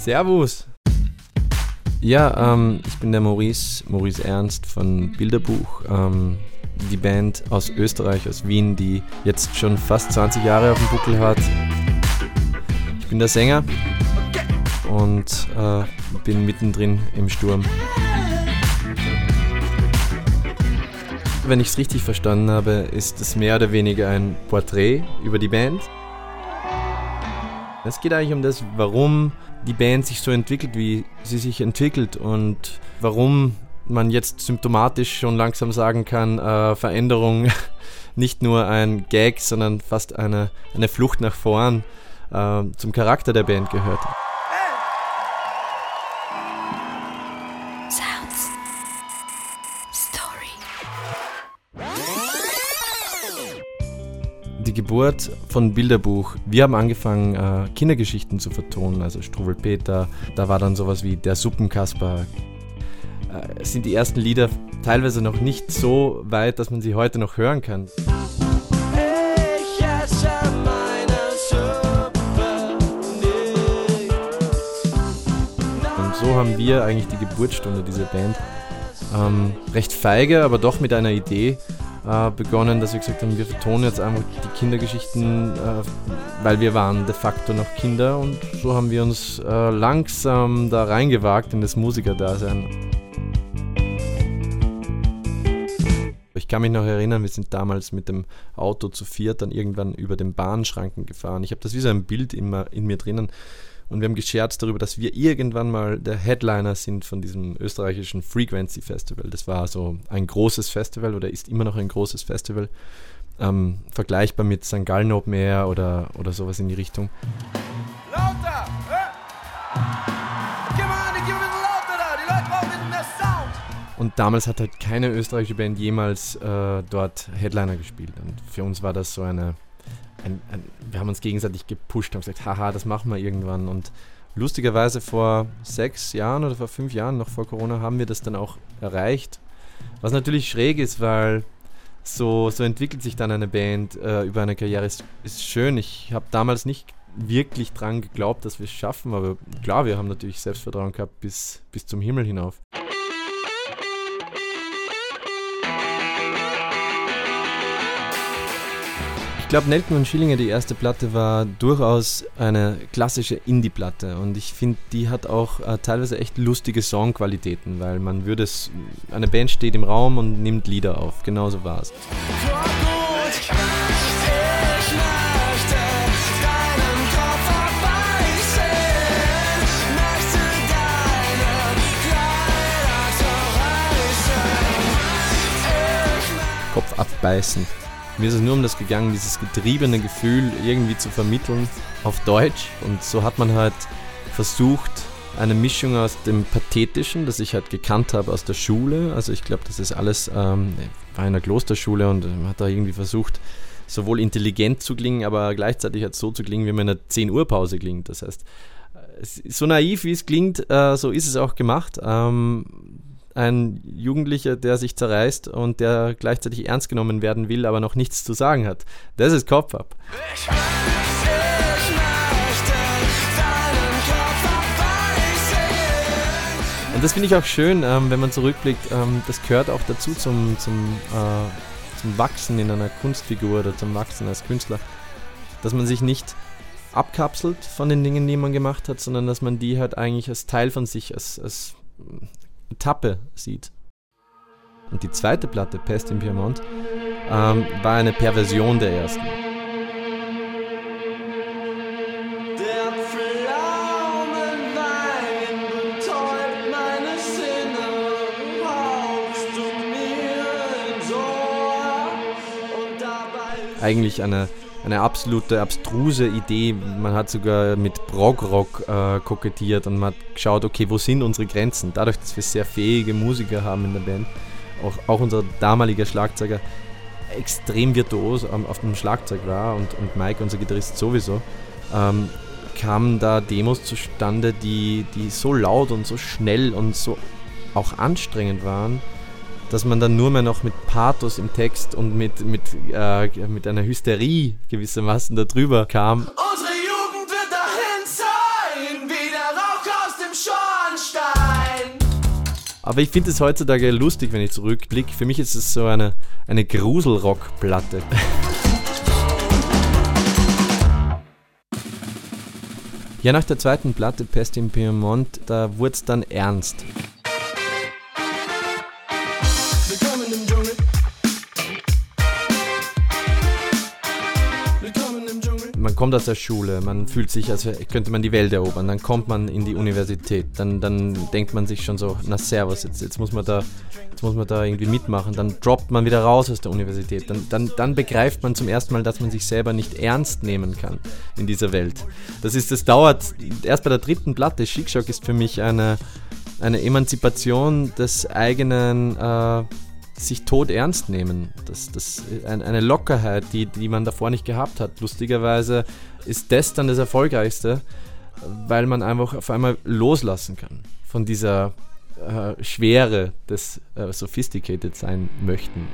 Servus. Ja, ähm, ich bin der Maurice, Maurice Ernst von Bilderbuch. Ähm, die Band aus Österreich, aus Wien, die jetzt schon fast 20 Jahre auf dem Buckel hat. Ich bin der Sänger und äh, bin mittendrin im Sturm. Wenn ich es richtig verstanden habe, ist es mehr oder weniger ein Porträt über die Band. Es geht eigentlich um das, warum die Band sich so entwickelt, wie sie sich entwickelt und warum man jetzt symptomatisch schon langsam sagen kann, äh, Veränderung nicht nur ein Gag, sondern fast eine, eine Flucht nach vorn äh, zum Charakter der Band gehört. Geburt von Bilderbuch. Wir haben angefangen, äh, Kindergeschichten zu vertonen, also Struwelpeter. Da war dann sowas wie Der Suppenkasper. Äh, sind die ersten Lieder teilweise noch nicht so weit, dass man sie heute noch hören kann. Und so haben wir eigentlich die Geburtsstunde dieser Band ähm, recht feige, aber doch mit einer Idee äh, begonnen, dass wir gesagt haben, wir vertonen jetzt einfach die Kindergeschichten, äh, weil wir waren de facto noch Kinder und so haben wir uns äh, langsam da reingewagt in das Musikerdasein. Ich kann mich noch erinnern, wir sind damals mit dem Auto zu viert dann irgendwann über den Bahnschranken gefahren. Ich habe das wie so ein Bild immer in mir drinnen und wir haben gescherzt darüber, dass wir irgendwann mal der Headliner sind von diesem österreichischen Frequency Festival. Das war so ein großes Festival oder ist immer noch ein großes Festival. Ähm, vergleichbar mit St. Gallen Open Air oder, oder sowas in die Richtung. Lauter! Und damals hat halt keine österreichische Band jemals äh, dort Headliner gespielt. Und für uns war das so eine ein, ein, wir haben uns gegenseitig gepusht, haben gesagt, haha, das machen wir irgendwann. Und lustigerweise vor sechs Jahren oder vor fünf Jahren, noch vor Corona, haben wir das dann auch erreicht. Was natürlich schräg ist, weil so, so entwickelt sich dann eine Band äh, über eine Karriere. Ist, ist schön. Ich habe damals nicht wirklich dran geglaubt, dass wir es schaffen, aber klar, wir haben natürlich Selbstvertrauen gehabt bis, bis zum Himmel hinauf. Glaube, Nelken und Schillinger, die erste Platte, war durchaus eine klassische Indie-Platte. Und ich finde, die hat auch äh, teilweise echt lustige Songqualitäten, weil man würde es, eine Band steht im Raum und nimmt Lieder auf. Genauso war es. Kopf abbeißen. Mir ist es nur um das gegangen, dieses getriebene Gefühl irgendwie zu vermitteln auf Deutsch. Und so hat man halt versucht, eine Mischung aus dem Pathetischen, das ich halt gekannt habe aus der Schule. Also ich glaube, das ist alles, ähm, war in der Klosterschule und man hat da irgendwie versucht, sowohl intelligent zu klingen, aber gleichzeitig halt so zu klingen, wie man in einer 10 Uhr Pause klingt. Das heißt, so naiv wie es klingt, äh, so ist es auch gemacht. Ähm, ein Jugendlicher, der sich zerreißt und der gleichzeitig ernst genommen werden will, aber noch nichts zu sagen hat. Das ist Kopf ab. Und das finde ich auch schön, ähm, wenn man zurückblickt. Ähm, das gehört auch dazu zum, zum, äh, zum Wachsen in einer Kunstfigur oder zum Wachsen als Künstler, dass man sich nicht abkapselt von den Dingen, die man gemacht hat, sondern dass man die halt eigentlich als Teil von sich, als, als Etappe sieht. Und die zweite Platte, Pest im Piemont, ähm, war eine Perversion der ersten. Eigentlich eine eine absolute abstruse Idee. Man hat sogar mit Prog-Rock äh, kokettiert und man hat geschaut, okay, wo sind unsere Grenzen? Dadurch, dass wir sehr fähige Musiker haben in der Band, auch, auch unser damaliger Schlagzeuger extrem virtuos ähm, auf dem Schlagzeug war und, und Mike, unser Gitarrist, sowieso, ähm, kamen da Demos zustande, die, die so laut und so schnell und so auch anstrengend waren, dass man dann nur mehr noch mit Pathos im Text und mit, mit, äh, mit einer Hysterie gewissermaßen darüber kam. Unsere Jugend wird dahin sein, wie der Rauch aus dem Schornstein. Aber ich finde es heutzutage lustig, wenn ich zurückblicke. Für mich ist es so eine, eine Gruselrock-Platte. ja, nach der zweiten Platte Pest in Piemont, da wurde es dann ernst. Kommt aus der Schule, man fühlt sich, als könnte man die Welt erobern, dann kommt man in die Universität, dann, dann denkt man sich schon so, na servus, jetzt, jetzt, muss man da, jetzt muss man da irgendwie mitmachen, dann droppt man wieder raus aus der Universität, dann, dann, dann begreift man zum ersten Mal, dass man sich selber nicht ernst nehmen kann in dieser Welt. Das ist, das dauert, erst bei der dritten Platte, Schickschock ist für mich eine, eine Emanzipation des eigenen... Äh, sich tot ernst nehmen. Das, das, eine Lockerheit, die, die man davor nicht gehabt hat. Lustigerweise ist das dann das Erfolgreichste, weil man einfach auf einmal loslassen kann von dieser äh, Schwere des äh, Sophisticated sein möchten.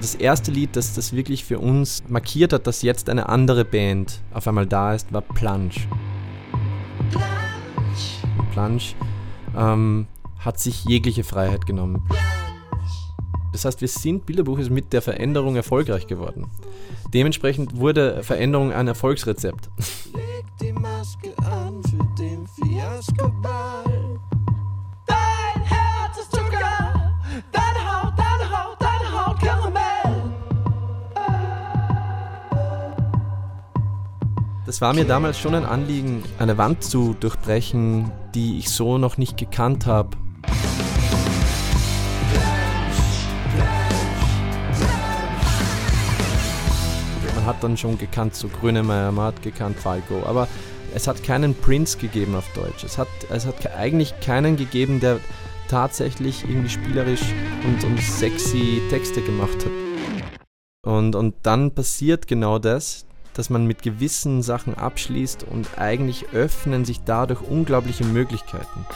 Das erste Lied, das das wirklich für uns markiert hat, dass jetzt eine andere Band auf einmal da ist, war Plunge. Plunge ähm, hat sich jegliche Freiheit genommen. Das heißt, wir sind, Bilderbuch ist mit der Veränderung erfolgreich geworden. Dementsprechend wurde Veränderung ein Erfolgsrezept. Leg die Maske an für den Fiasko-Ball. Dein Herz ist Zucker, deine Haut, deine Haut, deine Haut Karamell. Das war mir damals schon ein Anliegen, eine Wand zu durchbrechen, die ich so noch nicht gekannt habe hat dann schon gekannt, so Grönemeyer, man hat gekannt Falco, aber es hat keinen Prince gegeben auf Deutsch. Es hat, es hat eigentlich keinen gegeben, der tatsächlich irgendwie spielerisch und, und sexy Texte gemacht hat. Und, und dann passiert genau das, dass man mit gewissen Sachen abschließt und eigentlich öffnen sich dadurch unglaubliche Möglichkeiten.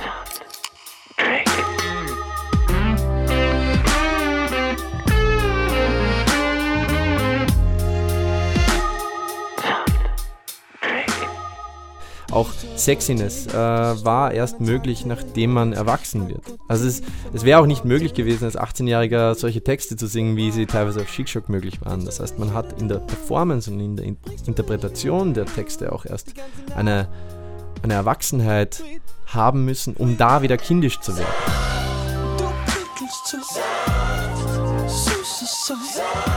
Auch Sexiness äh, war erst möglich, nachdem man erwachsen wird. Also es, es wäre auch nicht möglich gewesen, als 18-Jähriger solche Texte zu singen, wie sie teilweise auf Chic möglich waren. Das heißt, man hat in der Performance und in der Interpretation der Texte auch erst eine, eine Erwachsenheit haben müssen, um da wieder kindisch zu werden. Du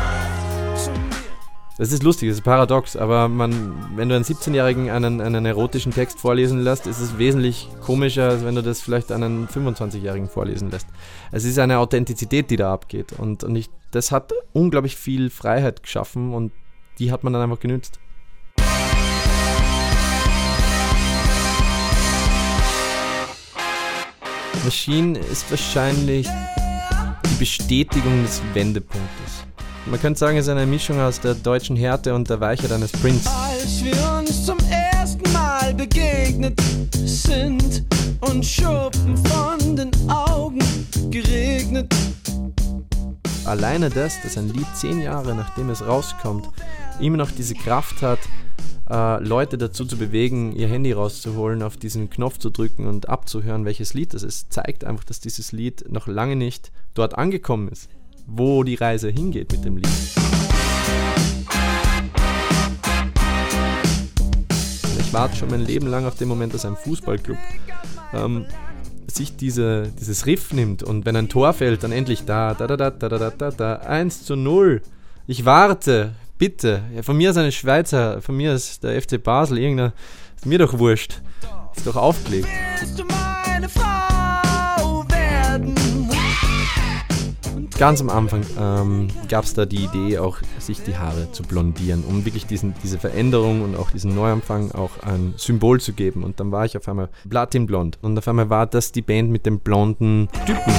das ist lustig, das ist paradox, aber man, wenn du einen 17-Jährigen einen, einen erotischen Text vorlesen lässt, ist es wesentlich komischer, als wenn du das vielleicht einen 25-Jährigen vorlesen lässt. Es ist eine Authentizität, die da abgeht und, und ich, das hat unglaublich viel Freiheit geschaffen und die hat man dann einfach genützt. Machine ist wahrscheinlich die Bestätigung des Wendepunktes. Man könnte sagen, es ist eine Mischung aus der deutschen Härte und der Weichheit eines Prince. Als wir uns zum ersten Mal begegnet sind und Schuppen von den Augen geregnet. Alleine das, dass ein Lied zehn Jahre nachdem es rauskommt, immer noch diese Kraft hat, äh, Leute dazu zu bewegen, ihr Handy rauszuholen, auf diesen Knopf zu drücken und abzuhören, welches Lied das ist, zeigt einfach, dass dieses Lied noch lange nicht dort angekommen ist wo die Reise hingeht mit dem Lied. Ich warte schon mein Leben lang auf den Moment, dass ein Fußballclub ähm, sich diese, dieses Riff nimmt und wenn ein Tor fällt, dann endlich da, da, da, da, da, da, da, da, 1 zu 0. Ich warte, bitte. Ja, von mir ist eine Schweizer, von mir ist der FC Basel, irgendeiner, ist mir doch wurscht. Ist doch aufgelegt. Willst du meine Frau ganz am Anfang ähm, gab es da die Idee, auch sich die Haare zu blondieren, um wirklich diesen, diese Veränderung und auch diesen Neuanfang auch ein Symbol zu geben. Und dann war ich auf einmal Platinblond. Und auf einmal war das die Band mit dem blonden Typen.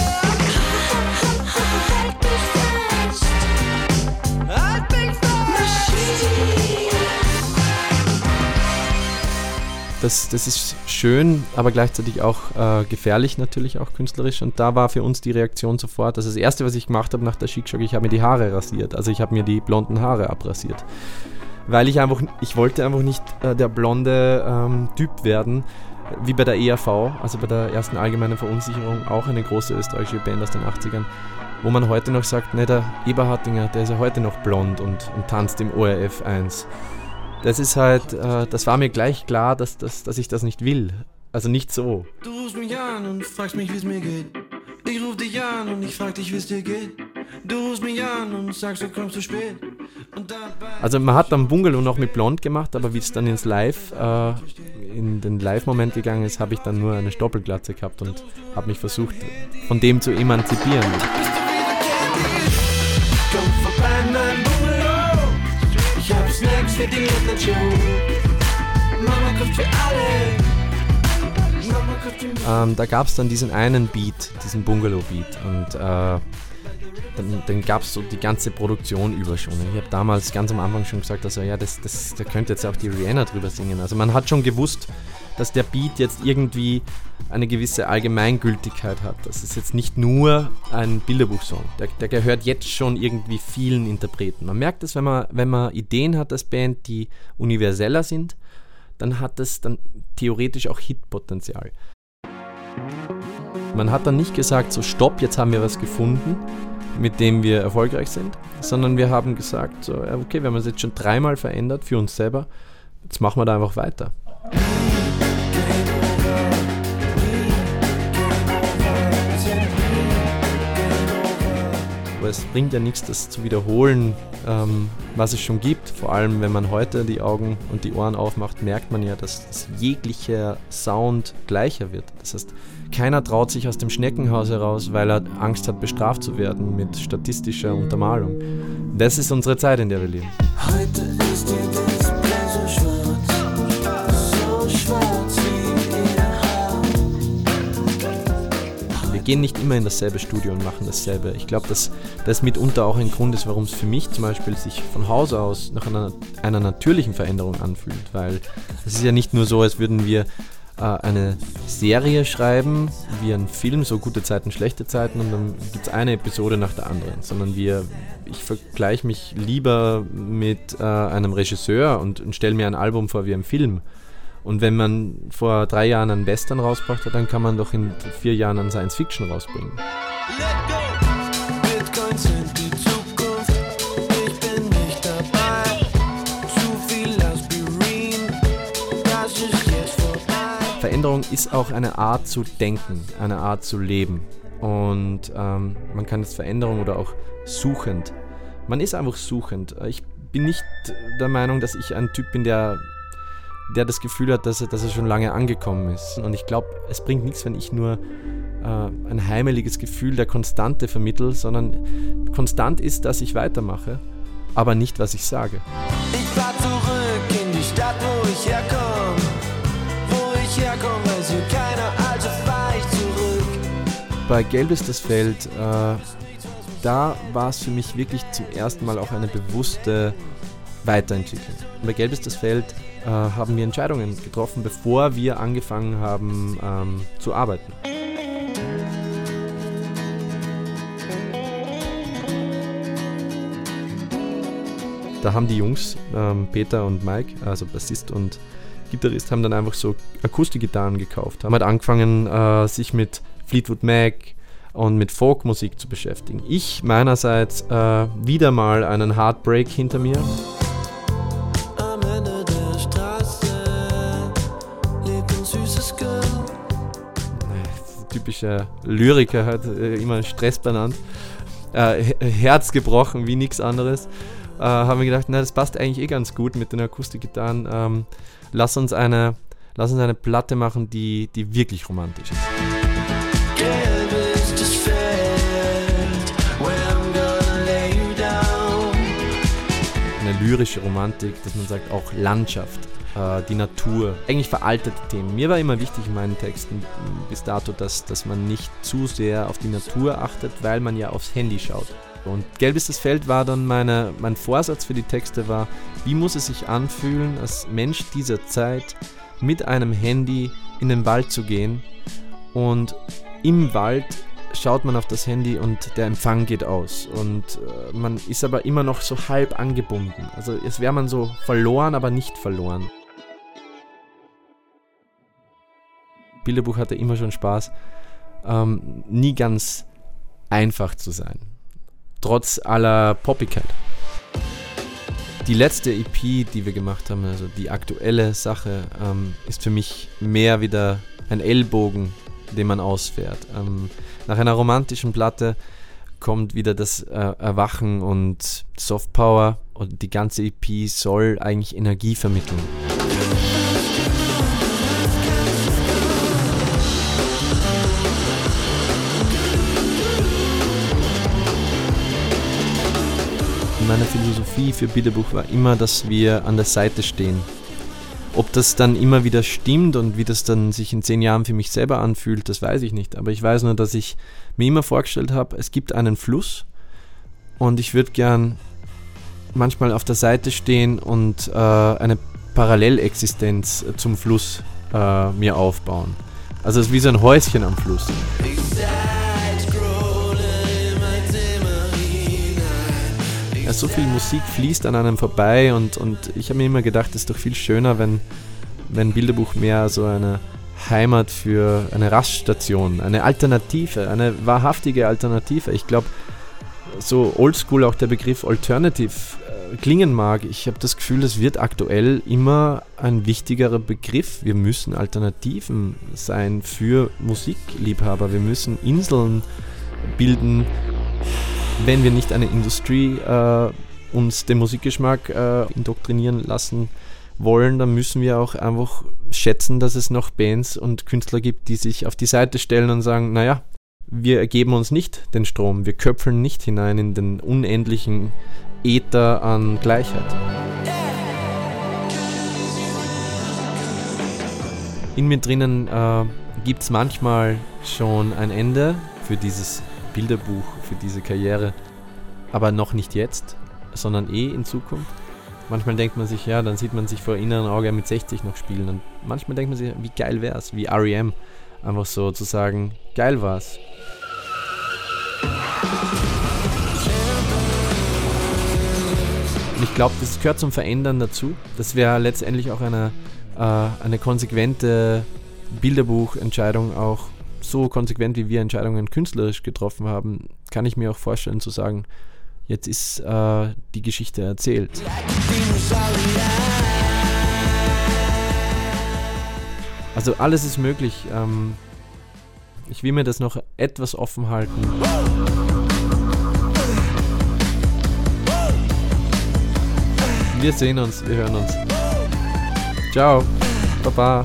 Das, das ist schön, aber gleichzeitig auch äh, gefährlich natürlich, auch künstlerisch. Und da war für uns die Reaktion sofort, dass das Erste, was ich gemacht habe nach der Chic-Shock, ich habe mir die Haare rasiert. Also ich habe mir die blonden Haare abrasiert. Weil ich einfach, ich wollte einfach nicht äh, der blonde ähm, Typ werden, wie bei der ERV, also bei der ersten allgemeinen Verunsicherung, auch eine große österreichische Band aus den 80ern, wo man heute noch sagt, ne, der Eberhardinger, der ist ja heute noch blond und, und tanzt im ORF 1. Das ist halt, äh, das war mir gleich klar, dass, dass, dass ich das nicht will. Also nicht so. Du rufst mich an und fragst mich, wie es mir geht. Ich ruf dich an und ich frag dich, wie es dir geht. Du rufst mich an und sagst, du kommst zu spät. Also man hat dann Bungalow noch mit Blond gemacht, aber wie es dann ins Live, äh, in den Live-Moment gegangen ist, habe ich dann nur eine Stoppelglatze gehabt und habe mich versucht, von dem zu emanzipieren. Für die Late Show. Mama kocht für alle. Ähm, da gab es dann diesen einen Beat, diesen Bungalow-Beat und äh, dann, dann gab es so die ganze Produktion über schon. Ich habe damals ganz am Anfang schon gesagt, also ja, das, das, da könnte jetzt auch die Rihanna drüber singen. Also man hat schon gewusst, dass der Beat jetzt irgendwie eine gewisse Allgemeingültigkeit hat. Das ist jetzt nicht nur ein Bilderbuchsong. Der, der gehört jetzt schon irgendwie vielen Interpreten. Man merkt es, wenn man, wenn man Ideen hat als Band, die universeller sind, dann hat es dann theoretisch auch Hitpotenzial. Man hat dann nicht gesagt, so stopp, jetzt haben wir was gefunden, mit dem wir erfolgreich sind, sondern wir haben gesagt, so, okay, wir haben es jetzt schon dreimal verändert für uns selber, jetzt machen wir da einfach weiter. Aber es bringt ja nichts, das zu wiederholen, ähm, was es schon gibt. Vor allem, wenn man heute die Augen und die Ohren aufmacht, merkt man ja, dass, dass jeglicher Sound gleicher wird. Das heißt, keiner traut sich aus dem Schneckenhaus heraus, weil er Angst hat, bestraft zu werden mit statistischer Untermalung. Das ist unsere Zeit, in der wir leben. Heute gehen nicht immer in dasselbe Studio und machen dasselbe. Ich glaube, dass das mitunter auch ein Grund ist, warum es für mich zum Beispiel sich von Haus aus nach einer, einer natürlichen Veränderung anfühlt. Weil es ist ja nicht nur so, als würden wir äh, eine Serie schreiben, wie ein Film, so gute Zeiten, schlechte Zeiten und dann gibt es eine Episode nach der anderen, sondern wir, ich vergleiche mich lieber mit äh, einem Regisseur und, und stelle mir ein Album vor wie ein Film. Und wenn man vor drei Jahren einen Western rausgebracht hat, dann kann man doch in vier Jahren einen Science Fiction rausbringen. Veränderung ist auch eine Art zu denken, eine Art zu leben. Und ähm, man kann es Veränderung oder auch suchend. Man ist einfach suchend. Ich bin nicht der Meinung, dass ich ein Typ bin, der, der das Gefühl hat, dass er, dass er schon lange angekommen ist. Und ich glaube, es bringt nichts, wenn ich nur äh, ein heimeliges Gefühl der Konstante vermittel, sondern konstant ist, dass ich weitermache, aber nicht, was ich sage. Ich fahr zurück in die Stadt, wo ich herkomme. Wo ich herkomme, weiß hier keiner, also fahr ich zurück. Bei Gelb ist das Feld, äh, da war es für mich wirklich zum ersten Mal auch eine bewusste Weiterentwicklung. Bei Gelb ist das Feld äh, haben wir Entscheidungen getroffen, bevor wir angefangen haben ähm, zu arbeiten. Da haben die Jungs, ähm, Peter und Mike, also Bassist und Gitarrist, haben dann einfach so Akustikgitarren gekauft. Haben halt angefangen, äh, sich mit Fleetwood Mac und mit Folkmusik zu beschäftigen. Ich meinerseits äh, wieder mal einen Heartbreak hinter mir. Typischer Lyriker hat äh, immer Stress benannt. Äh, He- Herz gebrochen wie nichts anderes. Äh, haben wir gedacht, na, das passt eigentlich eh ganz gut mit den Akustikgitarren. Ähm, lass uns eine, lass uns eine Platte machen, die, die wirklich romantisch ist. Gelb lyrische Romantik, dass man sagt, auch Landschaft, äh, die Natur, eigentlich veraltete Themen. Mir war immer wichtig in meinen Texten bis dato, dass, dass man nicht zu sehr auf die Natur achtet, weil man ja aufs Handy schaut. Und Gelb ist das Feld war dann meine, mein Vorsatz für die Texte war, wie muss es sich anfühlen, als Mensch dieser Zeit mit einem Handy in den Wald zu gehen und im Wald schaut man auf das Handy und der Empfang geht aus und äh, man ist aber immer noch so halb angebunden. Also es wäre man so verloren, aber nicht verloren. Bilderbuch hatte immer schon Spaß, ähm, nie ganz einfach zu sein. Trotz aller Poppigkeit. Die letzte EP, die wir gemacht haben, also die aktuelle Sache, ähm, ist für mich mehr wieder ein Ellbogen, den man ausfährt. Ähm, nach einer romantischen Platte kommt wieder das äh, Erwachen und Softpower und die ganze EP soll eigentlich Energie vermitteln. Meine Philosophie für Bilderbuch war immer, dass wir an der Seite stehen. Ob das dann immer wieder stimmt und wie das dann sich in zehn Jahren für mich selber anfühlt, das weiß ich nicht. Aber ich weiß nur, dass ich mir immer vorgestellt habe, es gibt einen Fluss und ich würde gern manchmal auf der Seite stehen und äh, eine Parallelexistenz zum Fluss äh, mir aufbauen. Also es ist wie so ein Häuschen am Fluss. Ja, so viel Musik fließt an einem vorbei und, und ich habe mir immer gedacht, es ist doch viel schöner, wenn, wenn Bilderbuch mehr so eine Heimat für eine Raststation, eine Alternative, eine wahrhaftige Alternative. Ich glaube, so oldschool auch der Begriff Alternative äh, klingen mag, ich habe das Gefühl, es wird aktuell immer ein wichtigerer Begriff. Wir müssen Alternativen sein für Musikliebhaber. Wir müssen Inseln bilden, wenn wir nicht eine Industrie äh, uns den Musikgeschmack äh, indoktrinieren lassen wollen, dann müssen wir auch einfach schätzen, dass es noch Bands und Künstler gibt, die sich auf die Seite stellen und sagen, naja, wir ergeben uns nicht den Strom, wir köpfeln nicht hinein in den unendlichen Äther an Gleichheit. In mir drinnen äh, gibt es manchmal schon ein Ende für dieses Bilderbuch, für diese Karriere, aber noch nicht jetzt, sondern eh in Zukunft. Manchmal denkt man sich, ja, dann sieht man sich vor inneren Auge mit 60 noch spielen. Und manchmal denkt man sich, wie geil wär's, wie REM. Einfach so zu sagen, geil war's. Und ich glaube, das gehört zum Verändern dazu. Das wäre letztendlich auch eine, äh, eine konsequente Bilderbuchentscheidung, auch so konsequent, wie wir Entscheidungen künstlerisch getroffen haben, kann ich mir auch vorstellen zu sagen, jetzt ist äh, die Geschichte erzählt. Also alles ist möglich. Ähm, ich will mir das noch etwas offen halten. Wir sehen uns, wir hören uns. Ciao. Baba.